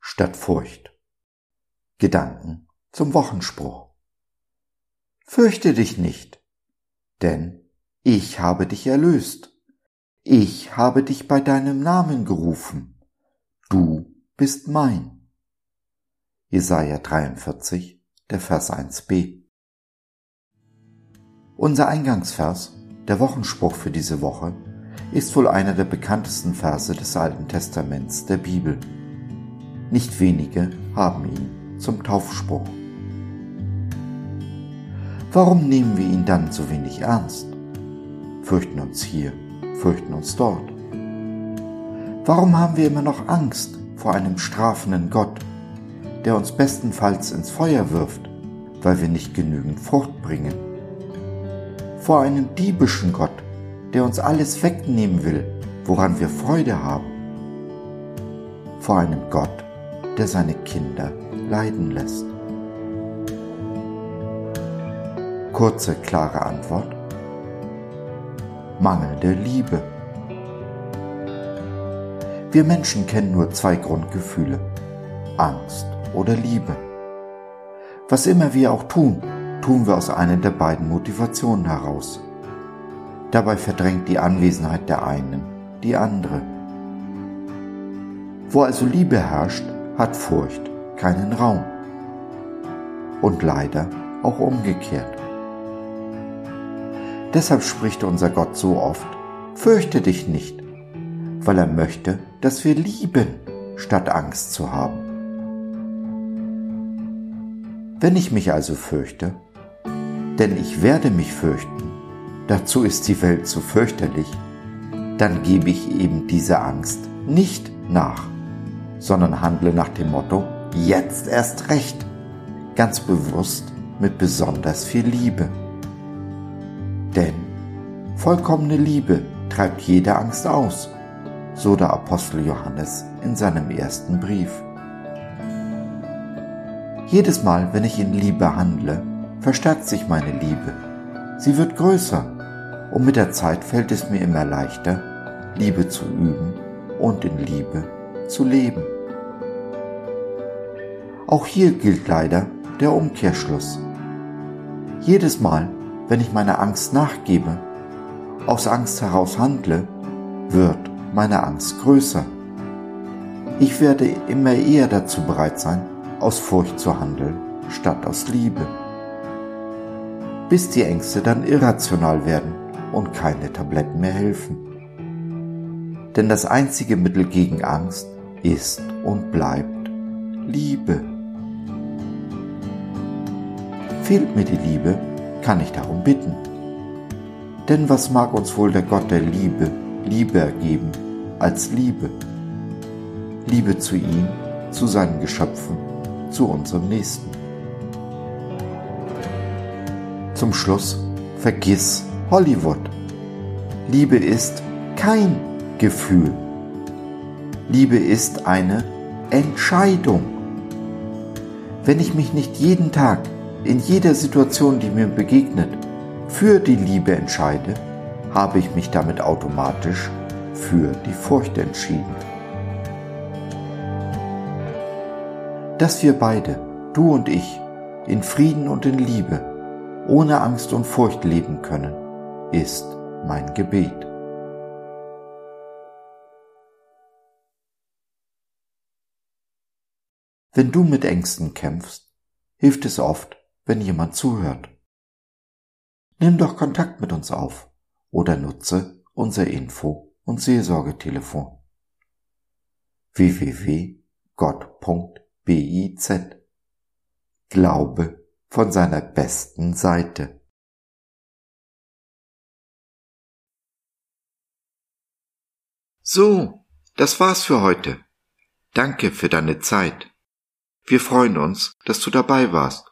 statt Furcht. Gedanken zum Wochenspruch. Fürchte dich nicht, denn ich habe dich erlöst. Ich habe dich bei deinem Namen gerufen. Du bist mein. Jesaja 43, der Vers 1b. Unser Eingangsvers, der Wochenspruch für diese Woche, ist wohl einer der bekanntesten Verse des Alten Testaments der Bibel. Nicht wenige haben ihn zum Taufspruch. Warum nehmen wir ihn dann so wenig ernst? Fürchten uns hier, fürchten uns dort. Warum haben wir immer noch Angst vor einem strafenden Gott, der uns bestenfalls ins Feuer wirft, weil wir nicht genügend Frucht bringen? Vor einem diebischen Gott, der uns alles wegnehmen will, woran wir Freude haben. Vor einem Gott, der seine Kinder leiden lässt. Kurze, klare Antwort. Mangelnde Liebe. Wir Menschen kennen nur zwei Grundgefühle, Angst oder Liebe. Was immer wir auch tun, tun wir aus einer der beiden Motivationen heraus. Dabei verdrängt die Anwesenheit der einen die andere. Wo also Liebe herrscht, hat Furcht keinen Raum. Und leider auch umgekehrt. Deshalb spricht unser Gott so oft, fürchte dich nicht, weil er möchte, dass wir lieben, statt Angst zu haben. Wenn ich mich also fürchte, denn ich werde mich fürchten, dazu ist die Welt zu fürchterlich, dann gebe ich eben dieser Angst nicht nach, sondern handle nach dem Motto, jetzt erst recht, ganz bewusst mit besonders viel Liebe. Denn vollkommene Liebe treibt jede Angst aus, so der Apostel Johannes in seinem ersten Brief. Jedes Mal, wenn ich in Liebe handle, verstärkt sich meine Liebe. Sie wird größer und mit der Zeit fällt es mir immer leichter, Liebe zu üben und in Liebe zu leben. Auch hier gilt leider der Umkehrschluss. Jedes Mal, wenn ich meiner Angst nachgebe, aus Angst heraus handle, wird meine Angst größer. Ich werde immer eher dazu bereit sein, aus Furcht zu handeln, statt aus Liebe. Bis die Ängste dann irrational werden und keine Tabletten mehr helfen. Denn das einzige Mittel gegen Angst ist und bleibt Liebe. Fehlt mir die Liebe, kann ich darum bitten. Denn was mag uns wohl der Gott der Liebe lieber geben als Liebe? Liebe zu ihm, zu seinen Geschöpfen, zu unserem Nächsten. Zum Schluss, vergiss Hollywood. Liebe ist kein Gefühl. Liebe ist eine Entscheidung. Wenn ich mich nicht jeden Tag, in jeder Situation, die mir begegnet, für die Liebe entscheide, habe ich mich damit automatisch für die Furcht entschieden. Dass wir beide, du und ich, in Frieden und in Liebe, ohne Angst und Furcht leben können, ist mein Gebet. Wenn du mit Ängsten kämpfst, hilft es oft, wenn jemand zuhört. Nimm doch Kontakt mit uns auf oder nutze unser Info- und Seelsorgetelefon www.gott.biz Glaube von seiner besten Seite. So, das war's für heute. Danke für deine Zeit. Wir freuen uns, dass du dabei warst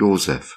Joseph.